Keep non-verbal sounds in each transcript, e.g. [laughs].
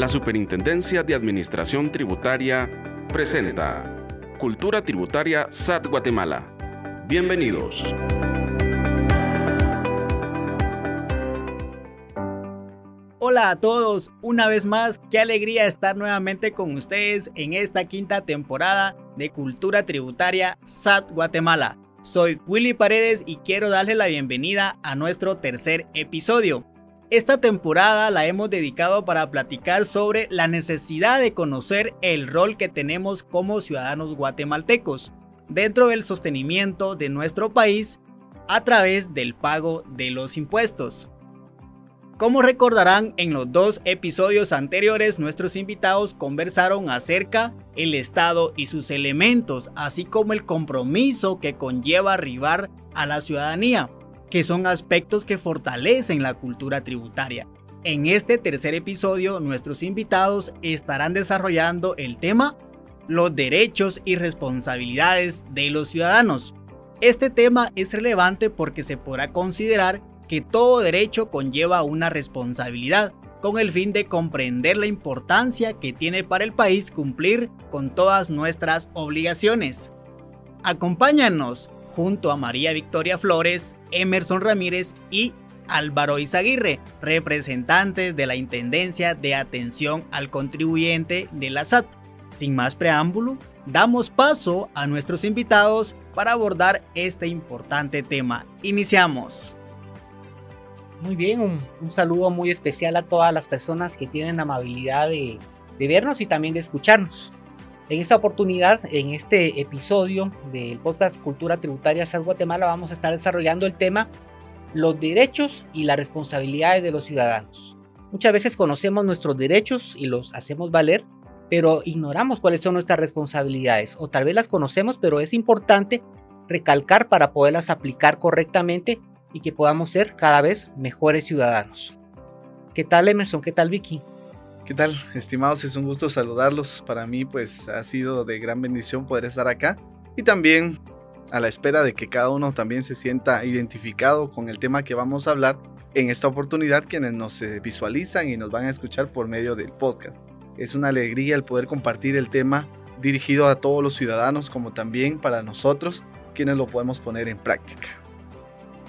La Superintendencia de Administración Tributaria presenta Cultura Tributaria SAT Guatemala. Bienvenidos. Hola a todos, una vez más, qué alegría estar nuevamente con ustedes en esta quinta temporada de Cultura Tributaria SAT Guatemala. Soy Willy Paredes y quiero darle la bienvenida a nuestro tercer episodio. Esta temporada la hemos dedicado para platicar sobre la necesidad de conocer el rol que tenemos como ciudadanos guatemaltecos dentro del sostenimiento de nuestro país a través del pago de los impuestos. Como recordarán, en los dos episodios anteriores nuestros invitados conversaron acerca el Estado y sus elementos, así como el compromiso que conlleva arribar a la ciudadanía, que son aspectos que fortalecen la cultura tributaria. En este tercer episodio, nuestros invitados estarán desarrollando el tema los derechos y responsabilidades de los ciudadanos. Este tema es relevante porque se podrá considerar que todo derecho conlleva una responsabilidad, con el fin de comprender la importancia que tiene para el país cumplir con todas nuestras obligaciones. Acompáñanos junto a María Victoria Flores, Emerson Ramírez y Álvaro Izaguirre, representantes de la Intendencia de Atención al Contribuyente de la SAT. Sin más preámbulo, damos paso a nuestros invitados para abordar este importante tema. Iniciamos. Muy bien, un, saludo muy especial a todas las personas que tienen la amabilidad de, vernos y también de escucharnos. En esta oportunidad, en este episodio del podcast Cultura Tributaria San Guatemala, vamos a estar desarrollando el tema los derechos y las responsabilidades de los ciudadanos. Muchas veces conocemos nuestros derechos y los hacemos valer, pero ignoramos cuáles son nuestras responsabilidades, o tal vez las conocemos, pero es importante recalcar para poderlas aplicar correctamente y que podamos ser cada vez mejores ciudadanos. ¿Qué tal Emerson? ¿Qué tal Vicky? ¿Qué tal, estimados? Es un gusto saludarlos. Para mí, pues ha sido de gran bendición poder estar acá y también a la espera de que cada uno también se sienta identificado con el tema que vamos a hablar en esta oportunidad, quienes nos eh, visualizan y nos van a escuchar por medio del podcast. Es una alegría el poder compartir el tema dirigido a todos los ciudadanos como también para nosotros, quienes lo podemos poner en práctica.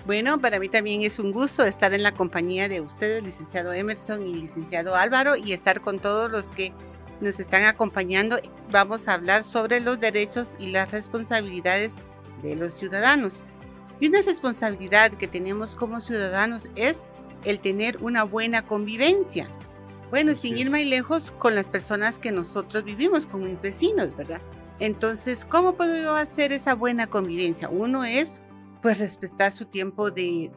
Bueno, para mí también es un gusto estar en la compañía de ustedes, licenciado Emerson y licenciado Álvaro, y estar con todos los que nos están acompañando. Vamos a hablar sobre los derechos y las responsabilidades de los ciudadanos. Y una responsabilidad que tenemos como ciudadanos es el tener una buena convivencia. Bueno, sin ir más lejos con las personas que nosotros vivimos, con mis vecinos, ¿verdad? Entonces, ¿cómo puedo yo hacer esa buena convivencia? Uno es pues respetar su tiempo de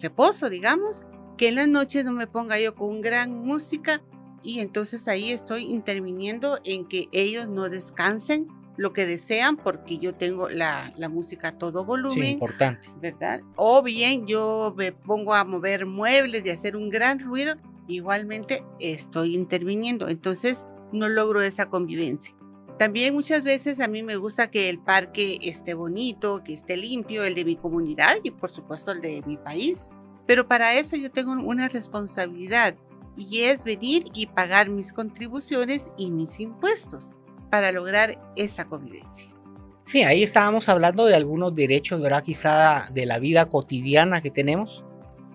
reposo, digamos, que en las noches no me ponga yo con gran música y entonces ahí estoy interviniendo en que ellos no descansen lo que desean porque yo tengo la, la música a todo volumen. Sí, importante. ¿Verdad? O bien yo me pongo a mover muebles y hacer un gran ruido, igualmente estoy interviniendo. Entonces no logro esa convivencia. También muchas veces a mí me gusta que el parque esté bonito, que esté limpio, el de mi comunidad y por supuesto el de mi país. Pero para eso yo tengo una responsabilidad y es venir y pagar mis contribuciones y mis impuestos para lograr esa convivencia. Sí, ahí estábamos hablando de algunos derechos, ¿verdad? Quizá de la vida cotidiana que tenemos.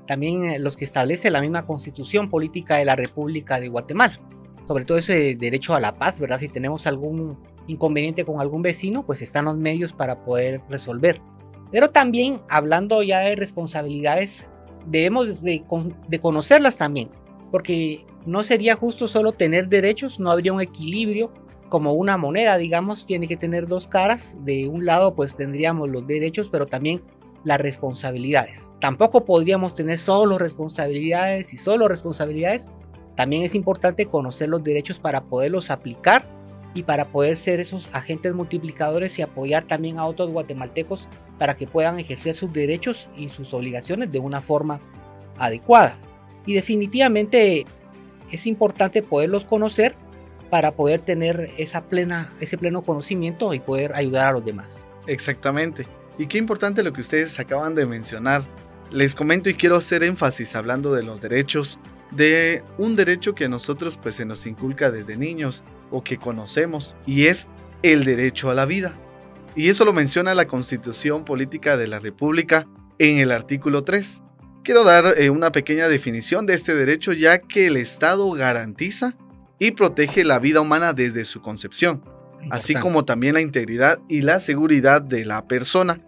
También eh, los que establece la misma constitución política de la República de Guatemala sobre todo ese derecho a la paz, ¿verdad? Si tenemos algún inconveniente con algún vecino, pues están los medios para poder resolver. Pero también, hablando ya de responsabilidades, debemos de, conocerlas también, porque no sería justo solo tener derechos, no habría un equilibrio como una moneda, digamos, tiene que tener dos caras. De un lado, pues tendríamos los derechos, pero también las responsabilidades. Tampoco podríamos tener solo responsabilidades y solo responsabilidades también es importante conocer los derechos para poderlos aplicar y para poder ser esos agentes multiplicadores y apoyar también a otros guatemaltecos para que puedan ejercer sus derechos y sus obligaciones de una forma adecuada. Y definitivamente es importante poderlos conocer para poder tener esa plena, ese pleno conocimiento y poder ayudar a los demás. Exactamente. Y qué importante lo que ustedes acaban de mencionar. Les comento y quiero hacer énfasis hablando de los derechos de un derecho que a nosotros pues se nos inculca desde niños o que conocemos y es el derecho a la vida. Y eso lo menciona la Constitución Política de la República en el artículo 3. Quiero dar eh, una pequeña definición de este derecho ya que el Estado garantiza y protege la vida humana desde su concepción, así como también la integridad y la seguridad de la persona.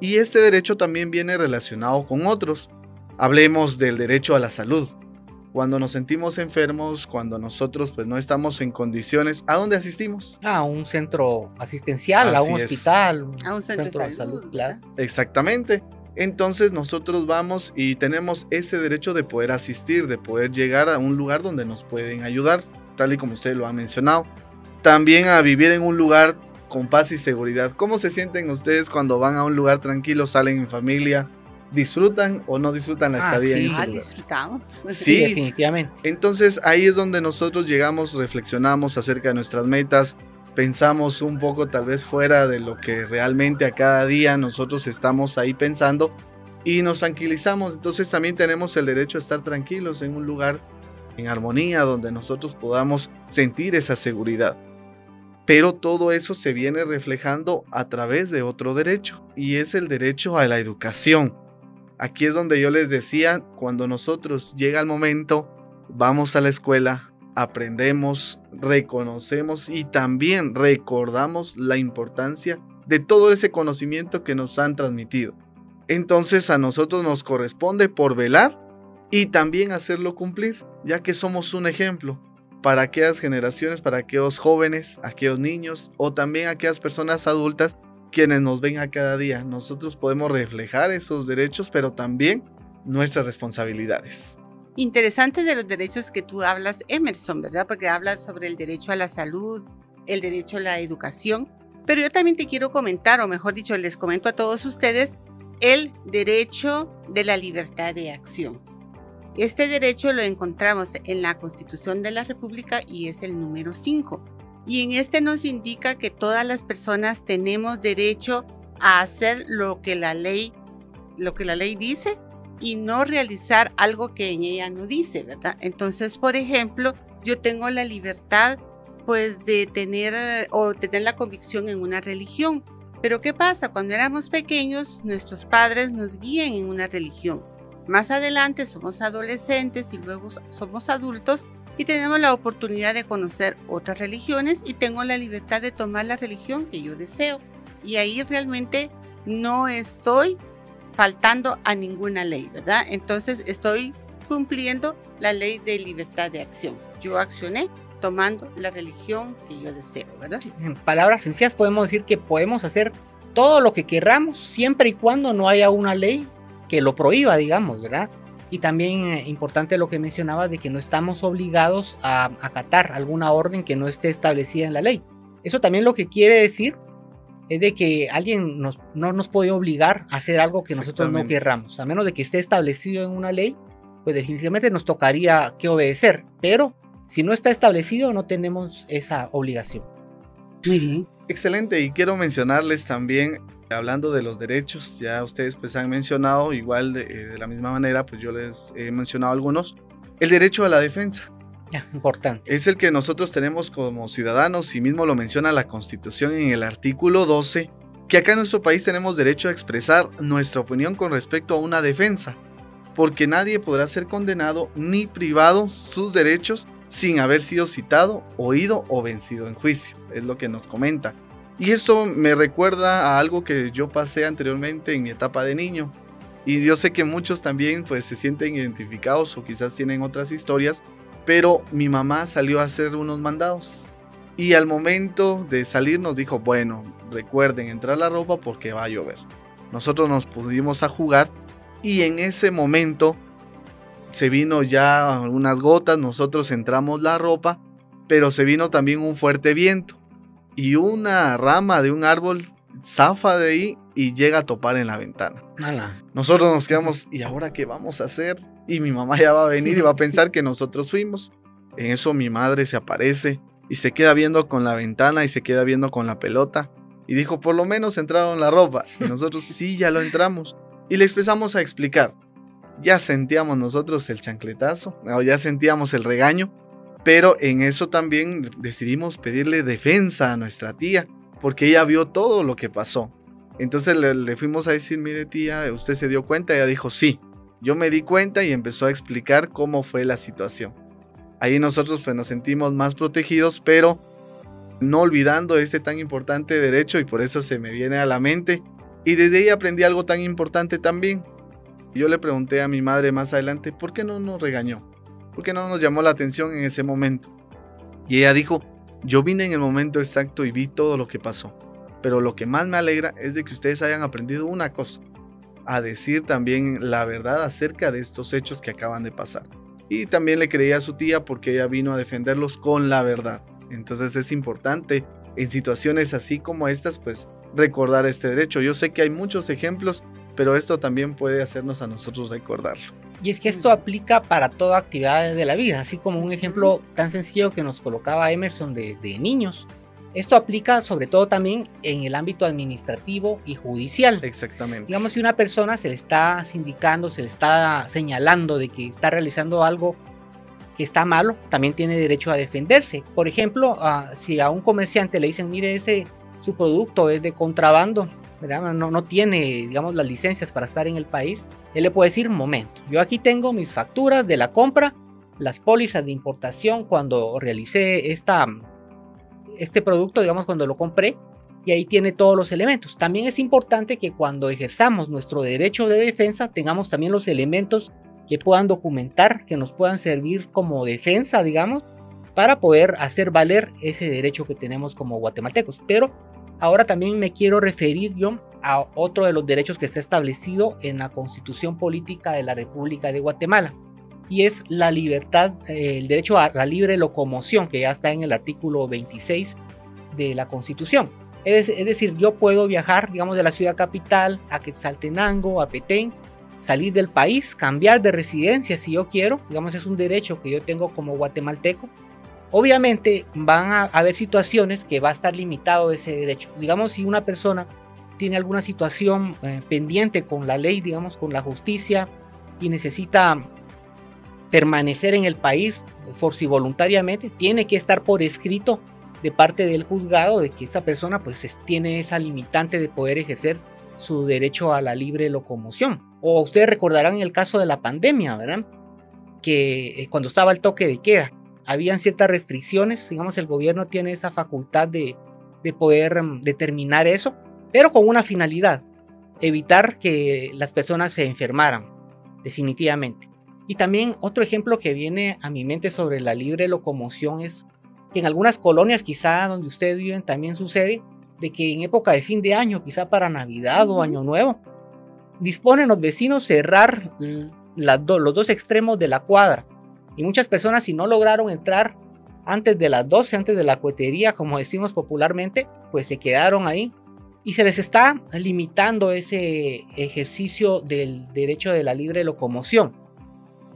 Y este derecho también viene relacionado con otros. Hablemos del derecho a la salud. Cuando nos sentimos enfermos, cuando nosotros pues no estamos en condiciones, ¿a dónde asistimos? A un centro asistencial, a un hospital, a un centro, de salud, claro. Exactamente. Entonces nosotros vamos y tenemos ese derecho de poder asistir, de poder llegar a un lugar donde nos pueden ayudar, tal y como usted lo ha mencionado. También a vivir en un lugar con paz y seguridad. ¿Cómo se sienten ustedes cuando van a un lugar tranquilo, salen en familia? ¿Disfrutan o no disfrutan la ah, estadía en ese ah, disfrutamos. [laughs] Sí, definitivamente. Entonces ahí es donde nosotros llegamos, reflexionamos acerca de nuestras metas, pensamos un poco tal vez fuera de lo que realmente a cada día nosotros estamos ahí pensando y nos tranquilizamos. Entonces también tenemos el derecho a estar tranquilos en un lugar en armonía donde nosotros podamos sentir esa seguridad. Pero todo eso se viene reflejando a través de otro derecho y es el derecho a la educación. Aquí es donde yo les decía, cuando nosotros llega el momento, vamos a la escuela, aprendemos, reconocemos y también recordamos la importancia de todo ese conocimiento que nos han transmitido. Entonces a nosotros nos corresponde por velar y también hacerlo cumplir, ya que somos un ejemplo para aquellas generaciones, para aquellos jóvenes, aquellos niños o también aquellas personas adultas quienes nos ven a cada día. Nosotros podemos reflejar esos derechos, pero también nuestras responsabilidades. Interesante de los derechos que tú hablas, Emerson, ¿verdad? Porque hablas sobre el derecho a la salud, el derecho a la educación, pero yo también te quiero comentar, o mejor dicho, les comento a todos ustedes, el derecho de la libertad de acción. Este derecho lo encontramos en la Constitución de la República y es el número 5. Y en este nos indica que todas las personas tenemos derecho a hacer lo que la ley lo que la ley dice y no realizar algo que en ella no dice, ¿verdad? Entonces, por ejemplo, yo tengo la libertad pues de tener o tener la convicción en una religión. Pero ¿qué pasa? Cuando éramos pequeños, nuestros padres nos guían en una religión. Más adelante somos adolescentes y luego somos adultos y tenemos la oportunidad de conocer otras religiones y tengo la libertad de tomar la religión que yo deseo. Y ahí realmente no estoy faltando a ninguna ley, ¿verdad? Entonces estoy cumpliendo la ley de libertad de acción. Yo accioné tomando la religión que yo deseo, ¿verdad? En palabras sencillas podemos decir que podemos hacer todo lo que queramos siempre y cuando no haya una ley que lo prohíba, digamos, ¿verdad? Y también eh, importante lo que mencionaba de que no estamos obligados a acatar alguna orden que no esté establecida en la ley. Eso también lo que quiere decir es de que alguien nos, no nos puede obligar a hacer algo que nosotros no querramos, a menos de que esté establecido en una ley, pues definitivamente nos tocaría que obedecer, pero si no está establecido no tenemos esa obligación. Muy bien. Excelente, y quiero mencionarles también Hablando de los derechos, ya ustedes pues han mencionado, igual eh, de, la misma manera, pues yo les he mencionado algunos, el derecho a la defensa. Ya, importante. Es el que nosotros tenemos como ciudadanos y mismo lo menciona la Constitución en el artículo 12, que acá en nuestro país tenemos derecho a expresar nuestra opinión con respecto a una defensa, porque nadie podrá ser condenado ni privado sus derechos sin haber sido citado, oído o vencido en juicio, es lo que nos comenta. Y esto me recuerda a algo que yo pasé anteriormente en mi etapa de niño. Y yo sé que muchos también pues se sienten identificados o quizás tienen otras historias, pero mi mamá salió a hacer unos mandados. Y al momento de salir nos dijo, bueno, recuerden entrar la ropa porque va a llover. Nosotros nos pudimos a jugar y en ese momento se vino ya unas gotas, nosotros entramos la ropa, pero se vino también un fuerte viento y una rama de un árbol zafa de ahí y llega a topar en la ventana. Nosotros nos quedamos, ¿y ahora qué vamos a hacer? Y mi mamá ya va a venir y va a pensar que nosotros fuimos. En eso mi madre se aparece y se queda viendo con la ventana y se queda viendo con la pelota. Y dijo, por lo menos entraron la ropa. Y nosotros [laughs] sí, ya lo entramos. Y le empezamos a explicar. ya sentíamos nosotros el chancletazo, o ya sentíamos el regaño, pero en eso también decidimos pedirle defensa a nuestra tía, porque ella vio todo lo que pasó. Entonces le, fuimos a decir, mire tía, ¿usted se dio cuenta? Ella dijo, sí. Yo me di cuenta y empezó a explicar cómo fue la situación. Ahí nosotros pues nos sentimos más protegidos, pero no olvidando este tan importante derecho y por eso se me viene a la mente. Y desde ahí aprendí algo tan importante también. Yo le pregunté a mi madre más adelante, ¿por qué no nos regañó? ¿Por qué no nos llamó la atención en ese momento? Y ella dijo, yo vine en el momento exacto y vi todo lo que pasó. Pero lo que más me alegra es de que ustedes hayan aprendido una cosa, a decir también la verdad acerca de estos hechos que acaban de pasar. Y también le creía a su tía porque ella vino a defenderlos con la verdad. Entonces es importante en situaciones así como estas, pues recordar este derecho. Yo sé que hay muchos ejemplos, pero esto también puede hacernos a nosotros recordarlo. Y es que esto aplica para toda actividad de la vida, así como un ejemplo tan sencillo que nos colocaba Emerson de, de niños. Esto aplica sobre todo también en el ámbito administrativo y judicial. Exactamente. Digamos, si una persona se le está sindicando, se le está señalando de que está realizando algo que está malo, también tiene derecho a defenderse. Por ejemplo, ah, si a un comerciante le dicen, mire, ese su producto es de contrabando, No, tiene, digamos, las licencias para estar en el país, él le puede decir, momento, yo aquí tengo mis facturas de la compra, las pólizas de importación cuando realicé esta, este producto, digamos, cuando lo compré, y ahí tiene todos los elementos. También es importante que cuando ejerzamos nuestro derecho de defensa tengamos también los elementos que puedan documentar, que nos puedan servir como defensa, digamos, para poder hacer valer ese derecho que tenemos como guatemaltecos. Pero ahora también me quiero referir yo a otro de los derechos que está establecido en la Constitución Política de la República de Guatemala y es la libertad, eh, el derecho a la libre locomoción, que ya está en el artículo 26 de la Constitución. Es, es, decir, yo puedo viajar, digamos, de la ciudad capital a Quetzaltenango, a Petén, salir del país, cambiar de residencia si yo quiero, digamos es un derecho que yo tengo como guatemalteco. Obviamente van a haber situaciones que va a estar limitado ese derecho. Digamos si una persona tiene alguna situación eh, pendiente con la ley, digamos con la justicia y necesita permanecer en el país si voluntariamente, tiene que estar por escrito de parte del juzgado de que esa persona pues tiene esa limitante de poder ejercer su derecho a la libre locomoción. O ustedes recordarán el caso de la pandemia, ¿verdad? Que eh, cuando estaba el toque de queda, habían ciertas restricciones, digamos, el gobierno tiene esa facultad de, de poder mm, determinar eso, pero con una finalidad, evitar que las personas se enfermaran, definitivamente. Y también otro ejemplo que viene a mi mente sobre la libre locomoción es que en algunas colonias, quizá donde ustedes viven, también sucede de que en época de fin de año, quizá para Navidad o Año Nuevo, disponen los vecinos cerrar los dos extremos de la cuadra. Y muchas personas, si no lograron entrar antes de las 12, antes de la cuetería, como decimos popularmente, pues se quedaron ahí. Y se les está limitando ese ejercicio del derecho de la libre locomoción.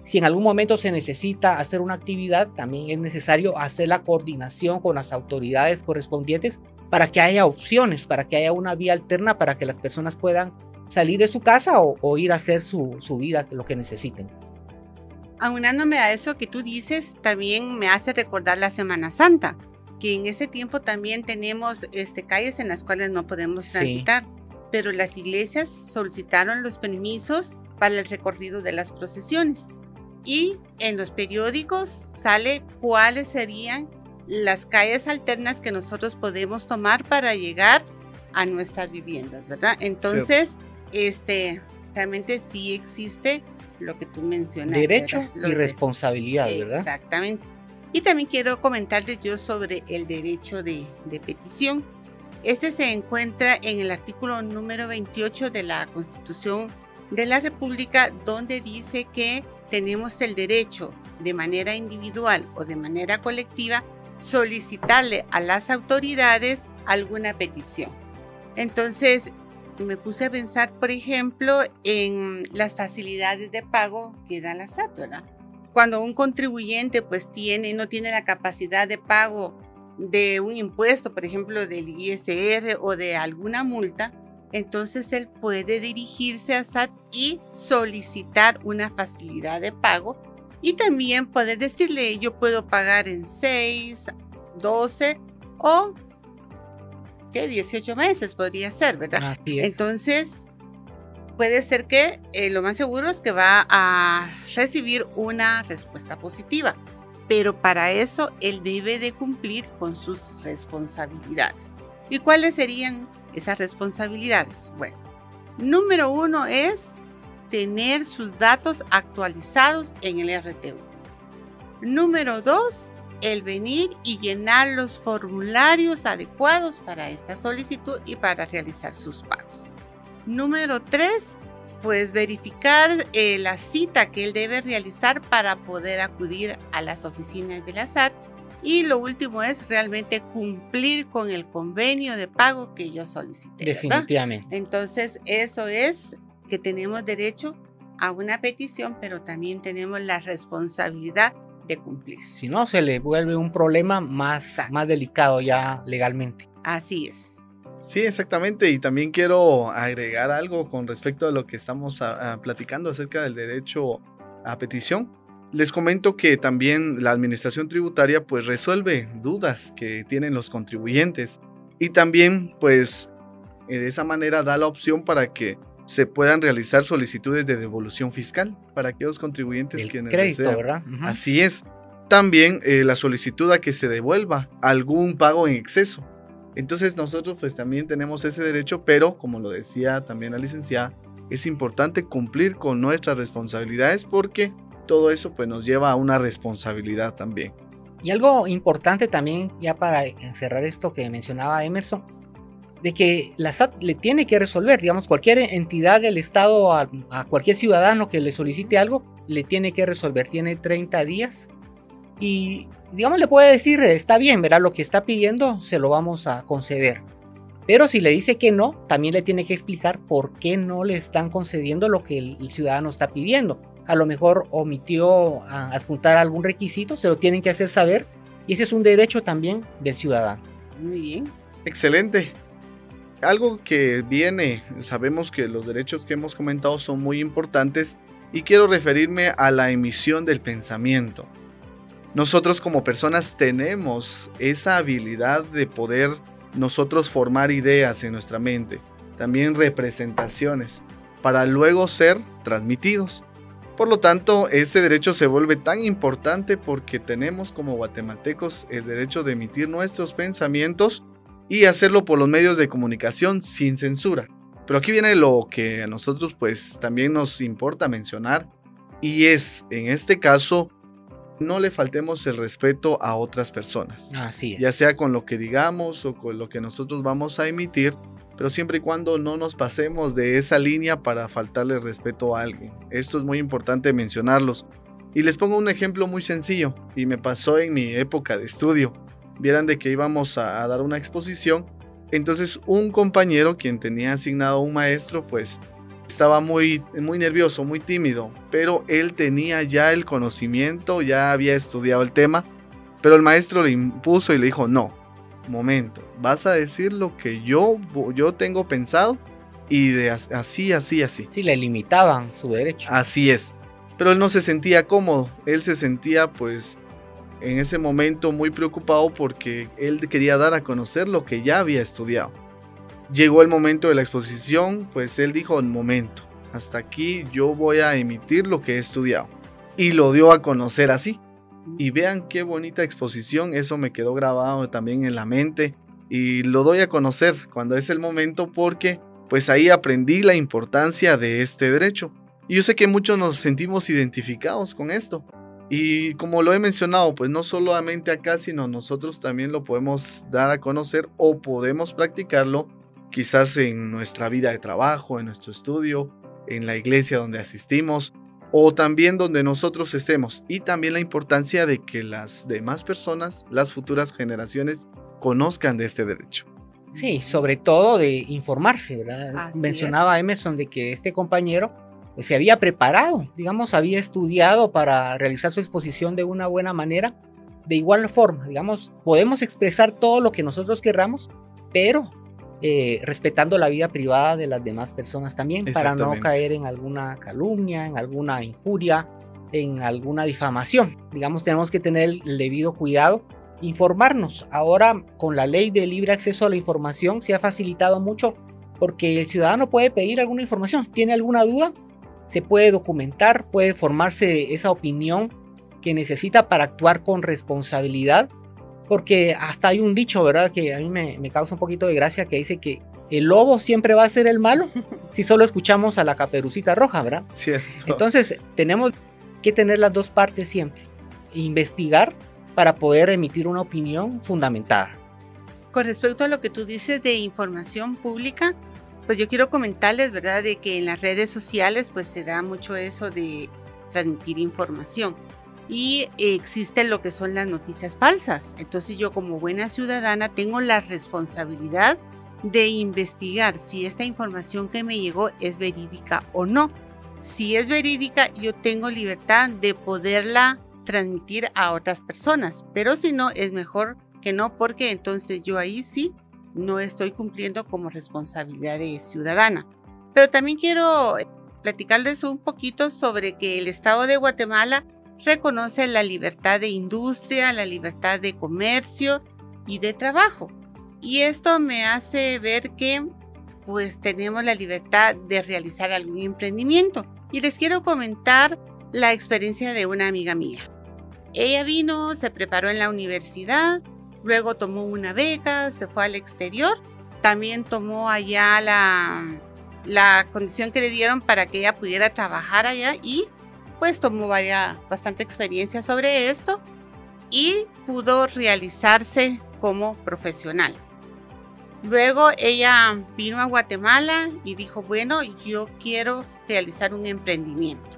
Si en algún momento se necesita hacer una actividad, también es necesario hacer la coordinación con las autoridades correspondientes para que haya opciones, para que haya una vía alterna para que las personas puedan salir de su casa o, ir a hacer su, su vida, lo que necesiten. Aunándome a eso que tú dices, también me hace recordar la Semana Santa, que en ese tiempo también tenemos este, calles en las cuales no podemos transitar, pero las iglesias solicitaron los permisos para el recorrido de las procesiones. Y en los periódicos sale cuáles serían las calles alternas que nosotros podemos tomar para llegar a nuestras viviendas, ¿verdad? Entonces, este, realmente sí existe lo que tú mencionaste. Derecho y responsabilidad, ¿verdad? Exactamente. Y también quiero comentarles yo sobre el derecho de, de, petición. Este se encuentra en el artículo número 28 de la Constitución de la República, donde dice que tenemos el derecho de manera individual o de manera colectiva solicitarle a las autoridades alguna petición. Entonces, me puse a pensar, por ejemplo, en las facilidades de pago que da la SAT, ¿verdad? Cuando un contribuyente pues tiene, no tiene la capacidad de pago de un impuesto, por ejemplo, del ISR o de alguna multa, entonces él puede dirigirse a SAT y solicitar una facilidad de pago y también puede decirle yo puedo pagar en 6, 12 o que 18 meses podría ser, ¿verdad? Así es. Entonces, puede ser que eh, lo más seguro es que va a recibir una respuesta positiva, pero para eso él debe de cumplir con sus responsabilidades. ¿Y cuáles serían esas responsabilidades? Bueno, número uno es tener sus datos actualizados en el RTU. Número dos, el venir y llenar los formularios adecuados para esta solicitud y para realizar sus pagos. Número 3, pues verificar eh, la cita que él debe realizar para poder acudir a las oficinas de la SAT. Y lo último es realmente cumplir con el convenio de pago que yo solicité. Definitivamente. Entonces, eso es que tenemos derecho a una petición, pero también tenemos la responsabilidad cumplir. Si no, se le vuelve un problema más, más delicado ya legalmente. Así es. Sí, exactamente. Y también quiero agregar algo con respecto a lo que estamos platicando acerca del derecho a petición. Les comento que también la administración tributaria pues resuelve dudas que tienen los contribuyentes y también pues de esa manera da la opción para que se puedan realizar solicitudes de devolución fiscal para aquellos contribuyentes que crédito, ¿verdad? Así es. También eh, la solicitud a que se devuelva algún pago en exceso. Entonces nosotros pues también tenemos ese derecho, pero como lo decía también la licenciada, es importante cumplir con nuestras responsabilidades porque todo eso pues nos lleva a una responsabilidad también. Y algo importante también, ya para cerrar esto que mencionaba Emerson, de que la SAT le tiene que resolver, digamos, cualquier entidad del Estado a, cualquier ciudadano que le solicite algo, le tiene que resolver, tiene 30 días y, digamos, le puede decir, está bien, verá lo que está pidiendo, se lo vamos a conceder. Pero si le dice que no, también le tiene que explicar por qué no le están concediendo lo que el, ciudadano está pidiendo. A lo mejor omitió a adjuntar algún requisito, se lo tienen que hacer saber y ese es un derecho también del ciudadano. Muy bien. Excelente algo que viene, sabemos que los derechos que hemos comentado son muy importantes y quiero referirme a la emisión del pensamiento. Nosotros como personas tenemos esa habilidad de poder nosotros formar ideas en nuestra mente, también representaciones, para luego ser transmitidos. Por lo tanto, este derecho se vuelve tan importante porque tenemos como guatemaltecos el derecho de emitir nuestros pensamientos y hacerlo por los medios de comunicación sin censura. Pero aquí viene lo que a nosotros pues también nos importa mencionar y es, en este caso, no le faltemos el respeto a otras personas. Así es. Ya sea con lo que digamos o con lo que nosotros vamos a emitir, pero siempre y cuando no nos pasemos de esa línea para faltarle respeto a alguien. Esto es muy importante mencionarlos. Y les pongo un ejemplo muy sencillo y me pasó en mi época de estudio vieran de que íbamos a, dar una exposición. Entonces un compañero, quien tenía asignado un maestro, pues estaba muy, muy nervioso, muy tímido, pero él tenía ya el conocimiento, ya había estudiado el tema, pero el maestro le impuso y le dijo, no, momento, vas a decir lo que yo, yo tengo pensado y de así, así, así. Sí, le limitaban su derecho. Así es, pero él no se sentía cómodo, él se sentía pues en ese momento muy preocupado porque él quería dar a conocer lo que ya había estudiado. Llegó el momento de la exposición, pues él dijo, un momento, hasta aquí yo voy a emitir lo que he estudiado. Y lo dio a conocer así. Y vean qué bonita exposición, eso me quedó grabado también en la mente. Y lo doy a conocer cuando es el momento porque pues ahí aprendí la importancia de este derecho. Y yo sé que muchos nos sentimos identificados con esto, y como lo he mencionado, pues no solamente acá, sino nosotros también lo podemos dar a conocer o podemos practicarlo quizás en nuestra vida de trabajo, en nuestro estudio, en la iglesia donde asistimos o también donde nosotros estemos. Y también la importancia de que las demás personas, las futuras generaciones, conozcan de este derecho. Sí, sobre todo de informarse, ¿verdad? Mencionaba Emerson de que este compañero se había preparado, digamos, había estudiado para realizar su exposición de una buena manera. De igual forma, digamos, podemos expresar todo lo que nosotros querramos, pero eh, respetando la vida privada de las demás personas también, para no caer en alguna calumnia, en alguna injuria, en alguna difamación. Digamos, tenemos que tener el debido cuidado, informarnos. Ahora, con la ley de libre acceso a la información, se ha facilitado mucho porque el ciudadano puede pedir alguna información, tiene alguna duda, se puede documentar, puede formarse esa opinión que necesita para actuar con responsabilidad porque hasta hay un dicho, ¿verdad? Que a mí me, causa un poquito de gracia que dice que el lobo siempre va a ser el malo [laughs] si solo escuchamos a la caperucita roja, ¿verdad? Cierto. Entonces, tenemos que tener las dos partes siempre. Investigar para poder emitir una opinión fundamentada. Con respecto a lo que tú dices de información pública, pues yo quiero comentarles, ¿verdad?, de que en las redes sociales pues se da mucho eso de transmitir información y existen lo que son las noticias falsas. Entonces yo como buena ciudadana tengo la responsabilidad de investigar si esta información que me llegó es verídica o no. Si es verídica, yo tengo libertad de poderla transmitir a otras personas, pero si no, es mejor que no, porque entonces yo ahí sí no estoy cumpliendo como responsabilidad de ciudadana. Pero también quiero platicarles un poquito sobre que el Estado de Guatemala reconoce la libertad de industria, la libertad de comercio y de trabajo. Y esto me hace ver que pues tenemos la libertad de realizar algún emprendimiento. Y les quiero comentar la experiencia de una amiga mía. Ella vino, se preparó en la universidad, luego tomó una beca, se fue al exterior, también tomó allá la, la condición que le dieron para que ella pudiera trabajar allá y pues tomó vaya, bastante experiencia sobre esto y pudo realizarse como profesional. Luego ella vino a Guatemala y dijo, bueno, yo quiero realizar un emprendimiento.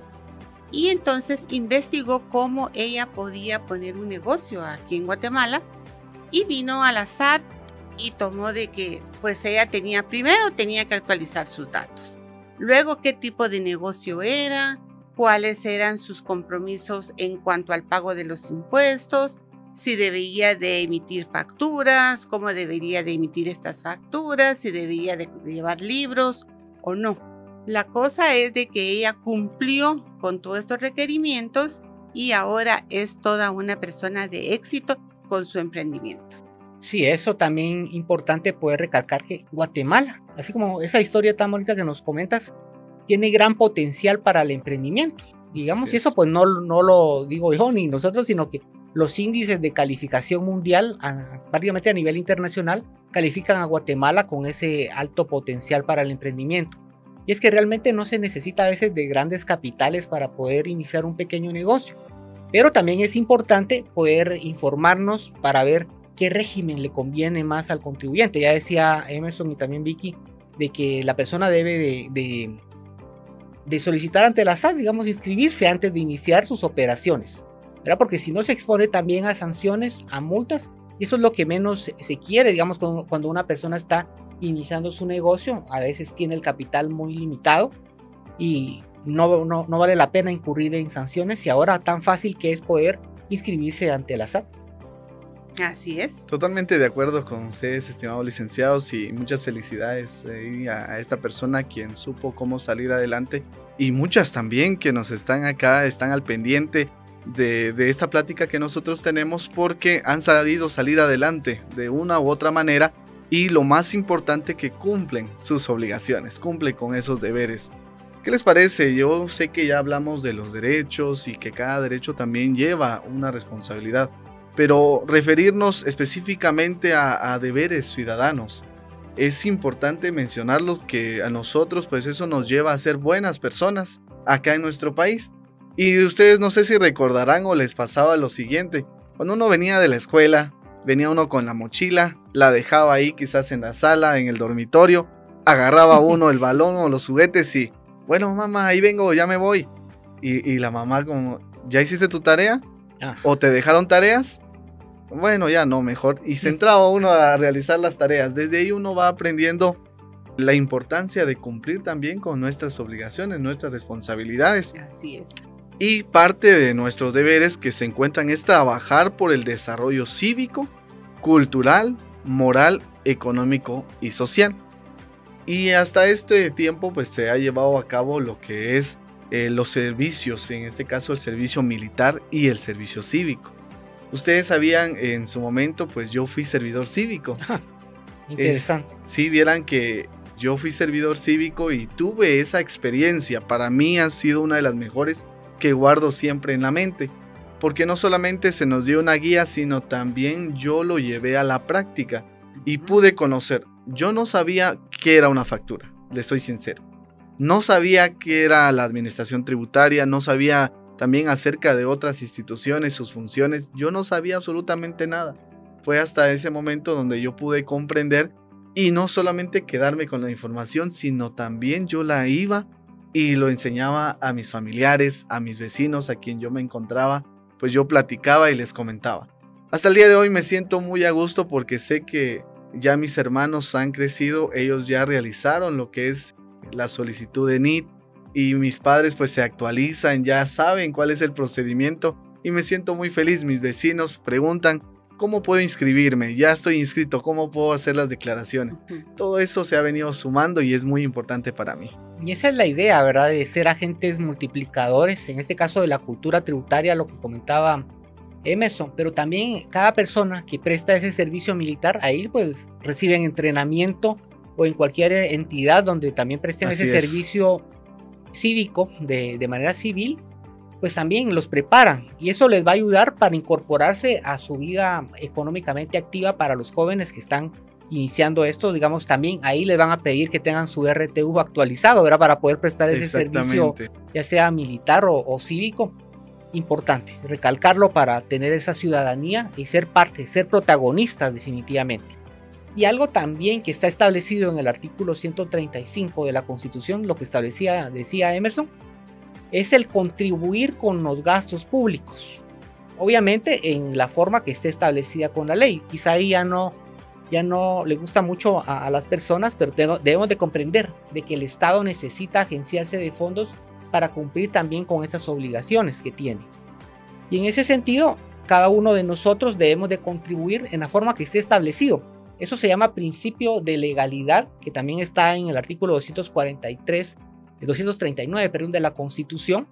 Y entonces investigó cómo ella podía poner un negocio aquí en Guatemala y vino a la SAT y tomó de que pues ella tenía primero tenía que actualizar sus datos. Luego qué tipo de negocio era, cuáles eran sus compromisos en cuanto al pago de los impuestos, si debería de emitir facturas, cómo debería de emitir estas facturas, si debería de llevar libros o no. La cosa es de que ella cumplió con todos estos requerimientos y ahora es toda una persona de éxito con su emprendimiento. Sí, eso también importante poder recalcar que Guatemala, así como esa historia tan bonita que nos comentas, tiene gran potencial para el emprendimiento. Digamos, y eso pues no, no lo digo yo ni nosotros, sino que los índices de calificación mundial, prácticamente a nivel internacional, califican a Guatemala con ese alto potencial para el emprendimiento. Y es que realmente no se necesita a veces de grandes capitales para poder iniciar un pequeño negocio. Pero también es importante poder informarnos para ver qué régimen le conviene más al contribuyente. Ya decía Emerson y también Vicky de que la persona debe de de solicitar ante la SAT, digamos, inscribirse antes de iniciar sus operaciones, ¿verdad? Porque si no se expone también a sanciones, a multas, eso es lo que menos se quiere, digamos, cuando una persona está iniciando su negocio, a veces tiene el capital muy limitado y no, no, no vale la pena incurrir en sanciones y ahora tan fácil que es poder inscribirse ante la SAT. Así es. Totalmente de acuerdo con ustedes, estimados licenciados, y muchas felicidades eh, a, esta persona quien supo cómo salir adelante. Y muchas también que nos están acá, están al pendiente de, de esta plática que nosotros tenemos porque han sabido salir adelante de una u otra manera y lo más importante que cumplen sus obligaciones, cumplen con esos deberes. ¿Qué les parece? Yo sé que ya hablamos de los derechos y que cada derecho también lleva una responsabilidad pero referirnos específicamente a, deberes ciudadanos. Es importante mencionarlos que a nosotros pues eso nos lleva a ser buenas personas acá en nuestro país. Y ustedes no sé si recordarán o les pasaba lo siguiente. Cuando uno venía de la escuela, venía uno con la mochila, la dejaba ahí quizás en la sala, en el dormitorio, agarraba uno el balón o los juguetes y, bueno mamá, ahí vengo, ya me voy. Y, la mamá como, ¿ya hiciste tu tarea? Ah. ¿O te dejaron tareas? Bueno, ya no, mejor. Y centraba [laughs] uno a realizar las tareas. Desde ahí uno va aprendiendo la importancia de cumplir también con nuestras obligaciones, nuestras responsabilidades. Así es. Y parte de nuestros deberes que se encuentran es trabajar por el desarrollo cívico, cultural, moral económico y social. Y hasta este tiempo pues se ha llevado a cabo lo que es eh, los servicios, en este caso el servicio militar y el servicio cívico. Ustedes sabían en su momento pues yo fui servidor cívico. Interesante. sí, vieran que yo fui servidor cívico y tuve esa experiencia. Para mí ha sido una de las mejores que guardo siempre en la mente. Porque no solamente se nos dio una guía, sino también yo lo llevé a la práctica y pude conocer. Yo no sabía qué era una factura, le soy sincero. No sabía qué era la administración tributaria, no sabía también acerca de otras instituciones, sus funciones. Yo no sabía absolutamente nada. Fue hasta ese momento donde yo pude comprender y no solamente quedarme con la información, sino también yo la iba y lo enseñaba a mis familiares, a mis vecinos, a quien yo me encontraba, pues yo platicaba y les comentaba. Hasta el día de hoy me siento muy a gusto porque sé que ya mis hermanos han crecido, ellos ya realizaron lo que es la solicitud de NIT y mis padres pues se actualizan, ya saben cuál es el procedimiento y me siento muy feliz. Mis vecinos preguntan, ¿cómo puedo inscribirme? Ya estoy inscrito, ¿cómo puedo hacer las declaraciones? Todo eso se ha venido sumando y es muy importante para mí. Y esa es la idea, ¿verdad? De ser agentes multiplicadores, en este caso de la cultura tributaria, lo que comentaba Emerson, pero también cada persona que presta ese servicio militar, ahí pues reciben entrenamiento o en cualquier entidad donde también presten ese servicio cívico de, de, manera civil, pues también los preparan. Y eso les va a ayudar para incorporarse a su vida económicamente activa para los jóvenes que están iniciando esto, digamos, también ahí les van a pedir que tengan su RTU actualizado, ¿verdad? Para poder prestar ese servicio, ya sea militar o, o cívico importante, recalcarlo para tener esa ciudadanía y ser parte, ser protagonista definitivamente. Y algo también que está establecido en el artículo 135 de la Constitución, lo que establecía, decía Emerson, es el contribuir con los gastos públicos. Obviamente en la forma que esté establecida con la ley. Quizá ahí ya no, ya no le gusta mucho a, a las personas, pero debemos de comprender de que el Estado necesita agenciarse de fondos para cumplir también con esas obligaciones que tiene. Y en ese sentido, cada uno de nosotros debemos de contribuir en la forma que esté establecido. Eso se llama principio de legalidad, que también está en el artículo 243, 239 perdón, de la Constitución.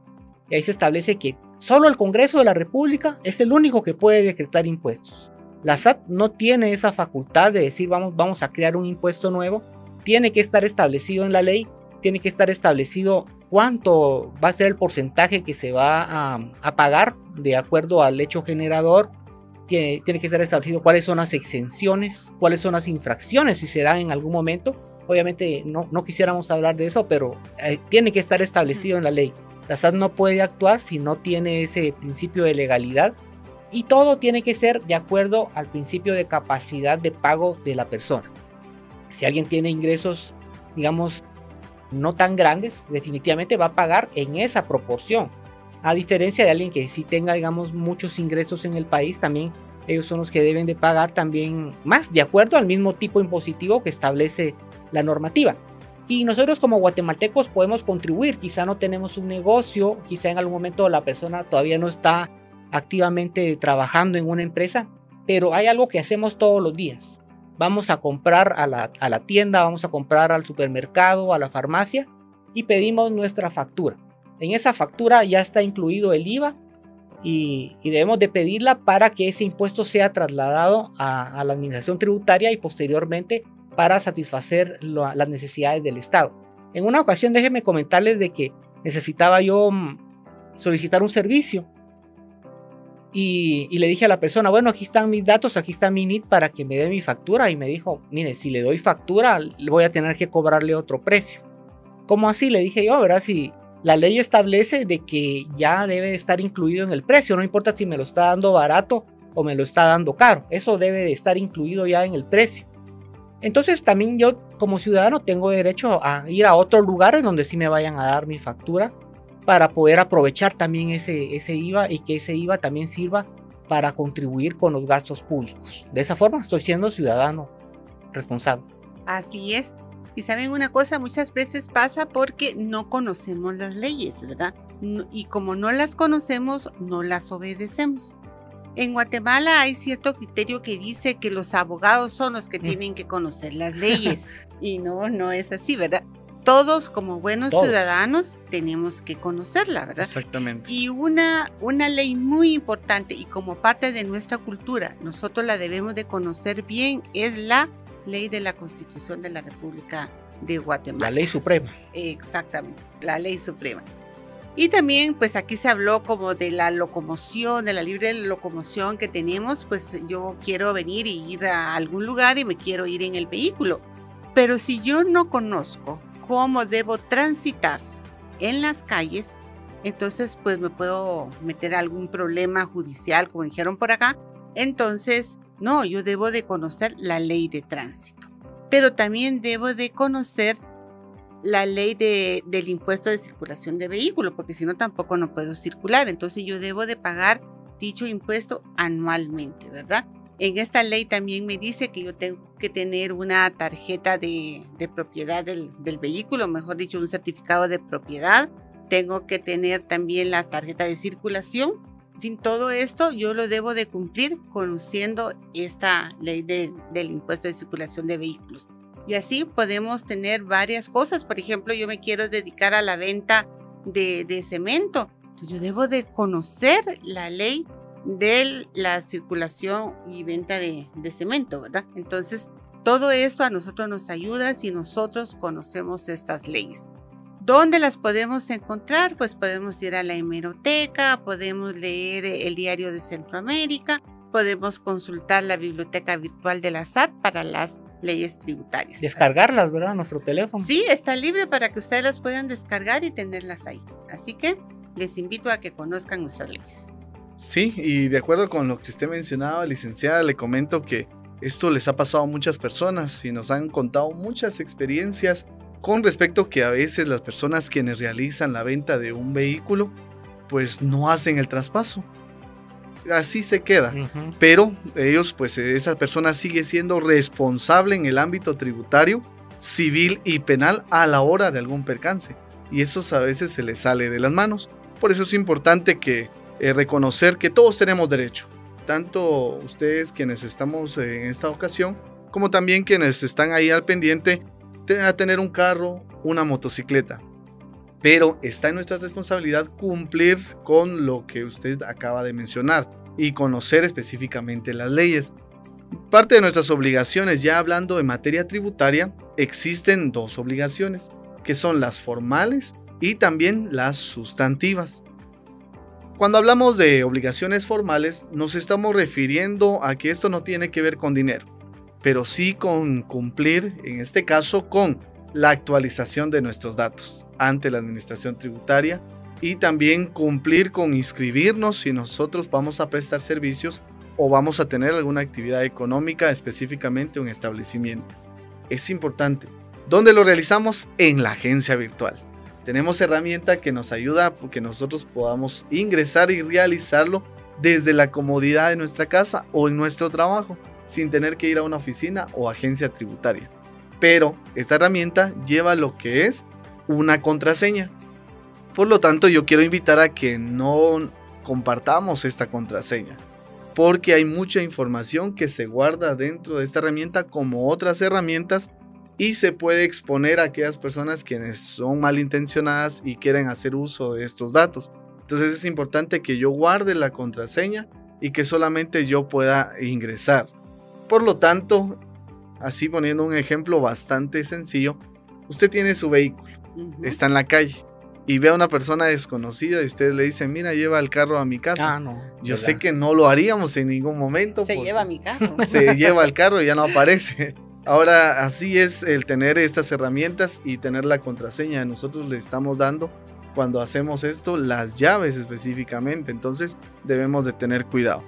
Y ahí se establece que solo el Congreso de la República es el único que puede decretar impuestos. La SAT no tiene esa facultad de decir vamos, vamos a crear un impuesto nuevo. Tiene que estar establecido en la ley, tiene que estar establecido cuánto va a ser el porcentaje que se va a, pagar de acuerdo al hecho generador. Tiene, tiene, que estar establecido cuáles son las exenciones, cuáles son las infracciones si se dan en algún momento. Obviamente no, no quisiéramos hablar de eso, pero eh, tiene que estar establecido en la ley. La SAT no puede actuar si no tiene ese principio de legalidad y todo tiene que ser de acuerdo al principio de capacidad de pago de la persona. Si alguien tiene ingresos, digamos, no tan grandes, definitivamente va a pagar en esa proporción. A diferencia de alguien que sí tenga, digamos, muchos ingresos en el país, también ellos son los que deben de pagar también más, de acuerdo al mismo tipo impositivo que establece la normativa. Y nosotros como guatemaltecos podemos contribuir, quizá no tenemos un negocio, quizá en algún momento la persona todavía no está activamente trabajando en una empresa, pero hay algo que hacemos todos los días vamos a comprar a la, tienda, vamos a comprar al supermercado, a la farmacia y pedimos nuestra factura. En esa factura ya está incluido el IVA y, debemos de pedirla para que ese impuesto sea trasladado a, la administración tributaria y posteriormente para satisfacer las necesidades del Estado. En una ocasión déjenme comentarles de que necesitaba yo mm, solicitar un servicio y, le dije a la persona, bueno, aquí están mis datos, aquí está mi NIT para que me dé mi factura. Y me dijo, mire, si le doy factura, voy a tener que cobrarle otro precio. ¿Cómo así? Le dije yo, ¿verdad? Si la ley establece de que ya debe estar incluido en el precio, no importa si me lo está dando barato o me lo está dando caro, eso debe de estar incluido ya en el precio. Entonces también yo como ciudadano tengo derecho a ir a otros lugares donde sí me vayan a dar mi factura para poder aprovechar también ese, ese IVA y que ese IVA también sirva para contribuir con los gastos públicos. De esa forma estoy siendo ciudadano responsable. Así es. Y saben una cosa, muchas veces pasa porque no conocemos las leyes, ¿verdad? y como no las conocemos, no las obedecemos. En Guatemala hay cierto criterio que dice que los abogados son los que Mm. tienen que conocer las leyes. [laughs] y no, no es así, ¿verdad? Todos como buenos Todos. ciudadanos tenemos que conocerla, ¿verdad? Exactamente. Y una, una ley muy importante y como parte de nuestra cultura, nosotros la debemos de conocer bien, es la ley de la Constitución de la República de Guatemala. La ley suprema. Exactamente, la ley suprema. Y también, pues aquí se habló como de la locomoción, de la libre locomoción que tenemos, pues yo quiero venir y ir a algún lugar y me quiero ir en el vehículo. Pero si yo no conozco cómo debo transitar en las calles, entonces pues me puedo meter a algún problema judicial, como dijeron por acá. Entonces, no, yo debo de conocer la ley de tránsito. Pero también debo de conocer la ley de, del impuesto de circulación de vehículos, porque si no tampoco no puedo circular. Entonces yo debo de pagar dicho impuesto anualmente, ¿verdad? En esta ley también me dice que yo tengo que tener una tarjeta de, de propiedad del, del vehículo, mejor dicho, un certificado de propiedad. Tengo que tener también la tarjeta de circulación. En fin, todo esto yo lo debo de cumplir conociendo esta ley de- del impuesto de circulación de vehículos. Y así podemos tener varias cosas. Por ejemplo, yo me quiero dedicar a la venta de, de cemento. Yo debo de conocer la ley de la circulación y venta de, de cemento, ¿verdad? Entonces, todo esto a nosotros nos ayuda si nosotros conocemos estas leyes. ¿Dónde las podemos encontrar? Pues podemos ir a la hemeroteca, podemos leer el diario de Centroamérica, podemos consultar la biblioteca virtual de la SAT para las leyes tributarias. Descargarlas, ¿verdad? Nuestro teléfono. Sí, está libre para que ustedes las puedan descargar y tenerlas ahí. Así que les invito a que conozcan nuestras leyes. Sí, y de acuerdo con lo que usted mencionaba, licenciada, le comento que esto les ha pasado a muchas personas y nos han contado muchas experiencias con respecto que a veces las personas quienes realizan la venta de un vehículo pues no hacen el traspaso. Así se queda. Pero ellos, pues esa persona sigue siendo responsable en el ámbito tributario, civil y penal a la hora de algún percance. Y eso a veces se les sale de las manos. Por eso es importante que eh, reconocer que todos tenemos derecho. Tanto ustedes quienes estamos eh, en esta ocasión, como también quienes están ahí al pendiente te- a tener un carro, una motocicleta. Pero está en nuestra responsabilidad cumplir con lo que usted acaba de mencionar y conocer específicamente las leyes. Parte de nuestras obligaciones, ya hablando en materia tributaria, existen dos obligaciones, que son las formales y también las sustantivas. Cuando hablamos de obligaciones formales, nos estamos refiriendo a que esto no tiene que ver con dinero, pero sí con cumplir, en este caso, con la actualización de nuestros datos ante la administración tributaria y también cumplir con inscribirnos si nosotros vamos a prestar servicios o vamos a tener alguna actividad económica, específicamente un establecimiento. Es importante. ¿Dónde lo realizamos? En la agencia virtual. Tenemos herramienta que nos ayuda a que nosotros podamos ingresar y realizarlo desde la comodidad de nuestra casa o en nuestro trabajo, sin tener que ir a una oficina o agencia tributaria. Pero esta herramienta lleva lo que es una contraseña. Por lo tanto, yo quiero invitar a que no compartamos esta contraseña, porque hay mucha información que se guarda dentro de esta herramienta como otras herramientas y se puede exponer a aquellas personas quienes son malintencionadas y quieren hacer uso de estos datos. Entonces es importante que yo guarde la contraseña y que solamente yo pueda ingresar. Por lo tanto, así poniendo un ejemplo bastante sencillo, usted tiene su vehículo, Ujú. está en la calle y ve a una persona desconocida y usted le dice, mira, lleva el carro a mi casa. Ah, no. Yo ¿verdad? sé que no lo haríamos en ningún momento. Se lleva mi carro. Se lleva el carro y ya no aparece. [laughs] Ahora, así es el tener estas herramientas y tener la contraseña. Nosotros le estamos dando, cuando hacemos esto, las llaves específicamente. Entonces, debemos de tener cuidado.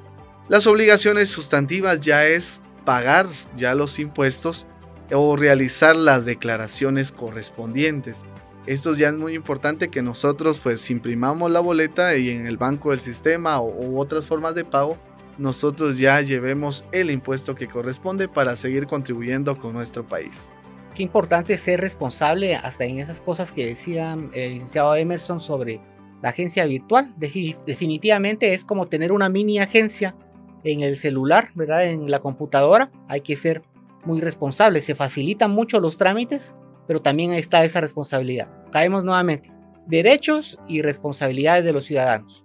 Las obligaciones sustantivas ya es pagar ya los impuestos o realizar las declaraciones correspondientes. Esto ya es muy importante que nosotros pues imprimamos la boleta y en el banco del sistema o, u otras formas de pago nosotros ya llevemos el impuesto que corresponde para seguir contribuyendo con nuestro país. Qué importante ser responsable hasta en esas cosas que decía el licenciado Emerson sobre la agencia virtual. Defi- Definitivamente es como tener una mini agencia en el celular, ¿verdad? En la computadora, hay que ser muy responsable. Se facilitan mucho los trámites, pero también está esa responsabilidad. Caemos nuevamente. Derechos y responsabilidades de los ciudadanos.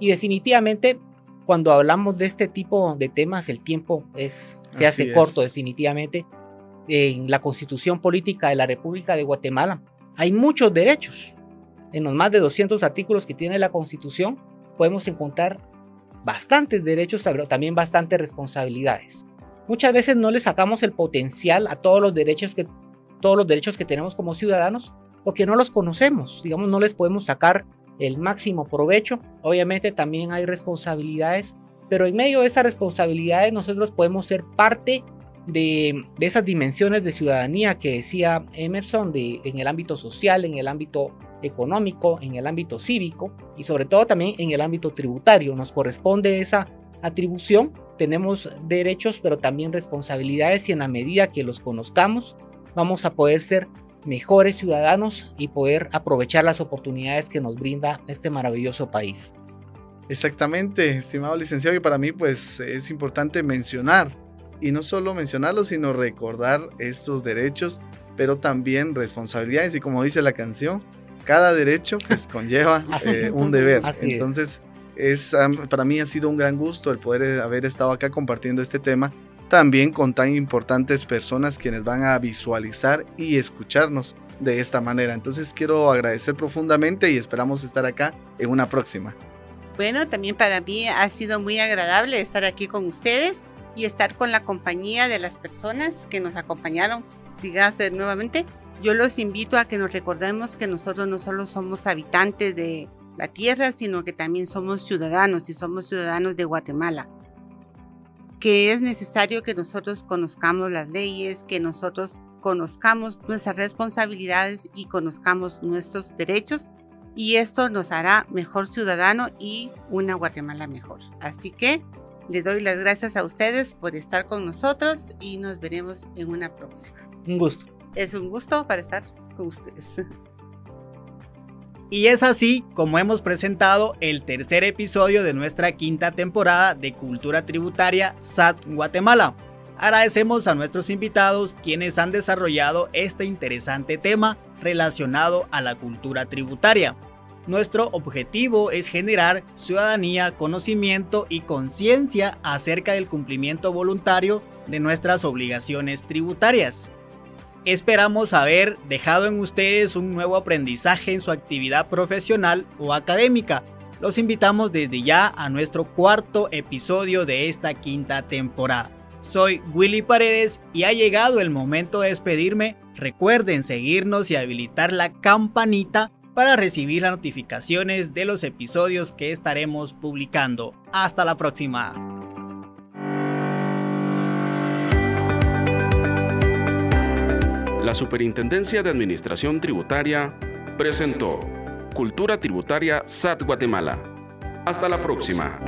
Y definitivamente, cuando hablamos de este tipo de temas, el tiempo es, se hace corto definitivamente. En la constitución política de la República de Guatemala hay muchos derechos. En los más de 200 artículos que tiene la constitución podemos encontrar bastantes derechos, pero también bastantes responsabilidades. Muchas veces no le sacamos el potencial a todos los derechos que todos los derechos que tenemos como ciudadanos porque no los conocemos, digamos, no les podemos sacar el máximo provecho. Obviamente también hay responsabilidades, pero en medio de esas responsabilidades nosotros podemos ser parte de, de esas dimensiones de ciudadanía que decía Emerson de, en el ámbito social, en el ámbito económico, en el ámbito cívico y sobre todo también en el ámbito tributario. Nos corresponde esa atribución, tenemos derechos pero también responsabilidades y en la medida que los conozcamos vamos a poder ser mejores ciudadanos y poder aprovechar las oportunidades que nos brinda este maravilloso país. Exactamente, estimado licenciado, y para mí pues es importante mencionar, y no solo mencionarlo, sino recordar estos derechos, pero también responsabilidades, y como dice la canción, cada derecho pues [laughs] conlleva eh, un deber. Entonces, es. para mí ha sido un gran gusto el poder eh, haber estado acá compartiendo este tema, también con tan importantes personas quienes van a visualizar y escucharnos de esta manera. Entonces quiero agradecer profundamente y esperamos estar acá en una próxima. Bueno, también para mí ha sido muy agradable estar aquí con ustedes y estar con la compañía de las personas que nos acompañaron, dígase nuevamente, yo los invito a que nos recordemos que nosotros no solo somos habitantes de la tierra, sino que también somos ciudadanos y somos ciudadanos de Guatemala. Que es necesario que nosotros conozcamos las leyes, que nosotros conozcamos nuestras responsabilidades y conozcamos nuestros derechos y esto nos hará mejor ciudadano y una Guatemala mejor. Así que les doy las gracias a ustedes por estar con nosotros y nos veremos en una próxima. Un gusto. Es un gusto para estar con ustedes. Y es así como hemos presentado el tercer episodio de nuestra quinta temporada de Cultura Tributaria SAT Guatemala. Agradecemos a nuestros invitados quienes han desarrollado este interesante tema relacionado a la cultura tributaria. Nuestro objetivo es generar ciudadanía, conocimiento y conciencia acerca del cumplimiento voluntario de nuestras obligaciones tributarias. Esperamos haber dejado en ustedes un nuevo aprendizaje en su actividad profesional o académica. Los invitamos desde ya a nuestro cuarto episodio de esta quinta temporada. Soy Willy Paredes y ha llegado el momento de despedirme. Recuerden seguirnos y habilitar la campanita para recibir las notificaciones de los episodios que estaremos publicando. Hasta la próxima. La Superintendencia de Administración Tributaria presentó Cultura Tributaria SAT Guatemala. Hasta la próxima.